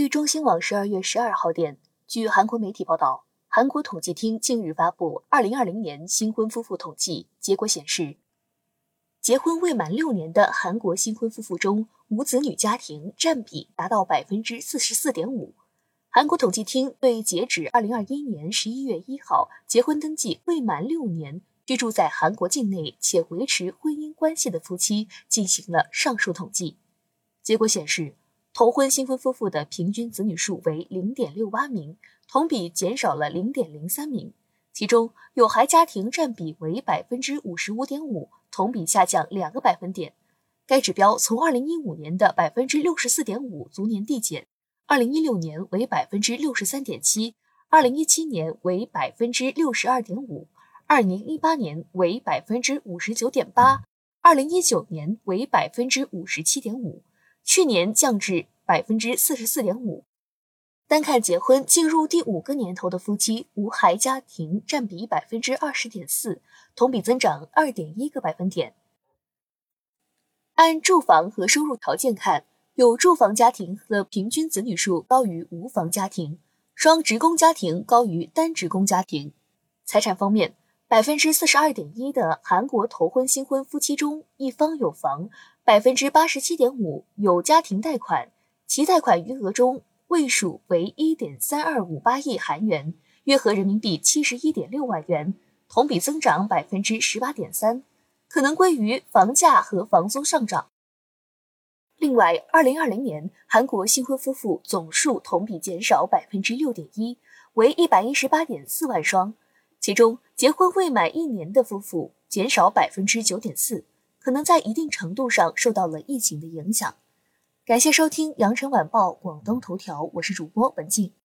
据中新网十二月十二号电，据韩国媒体报道，韩国统计厅近日发布二零二零年新婚夫妇统计结果显示，结婚未满六年的韩国新婚夫妇中，无子女家庭占比达到百分之四十四点五。韩国统计厅对截止二零二一年十一月一号结婚登记未满六年、居住在韩国境内且维持婚姻关系的夫妻进行了上述统计，结果显示。头婚新婚夫妇的平均子女数为零点六八名，同比减少了零点零三名。其中有孩家庭占比为百分之五十五点五，同比下降两个百分点。该指标从二零一五年的百分之六十四点五逐年递减，二零一六年为百分之六十三点七，二零一七年为百分之六十二点五，二零一八年为百分之五十九点八，二零一九年为百分之五十七点五。去年降至百分之四十四点五。单看结婚进入第五个年头的夫妻，无孩家庭占比百分之二十点四，同比增长二点一个百分点。按住房和收入条件看，有住房家庭的平均子女数高于无房家庭，双职工家庭高于单职工家庭。财产方面。百分之四十二点一的韩国头婚新婚夫妻中，一方有房；百分之八十七点五有家庭贷款，其贷款余额中位数为一点三二五八亿韩元，约合人民币七十一点六万元，同比增长百分之十八点三，可能归于房价和房租上涨。另外，二零二零年韩国新婚夫妇总数同比减少百分之六点一，为一百一十八点四万双。其中，结婚未满一年的夫妇减少百分之九点四，可能在一定程度上受到了疫情的影响。感谢收听羊城晚报广东头条，我是主播文静。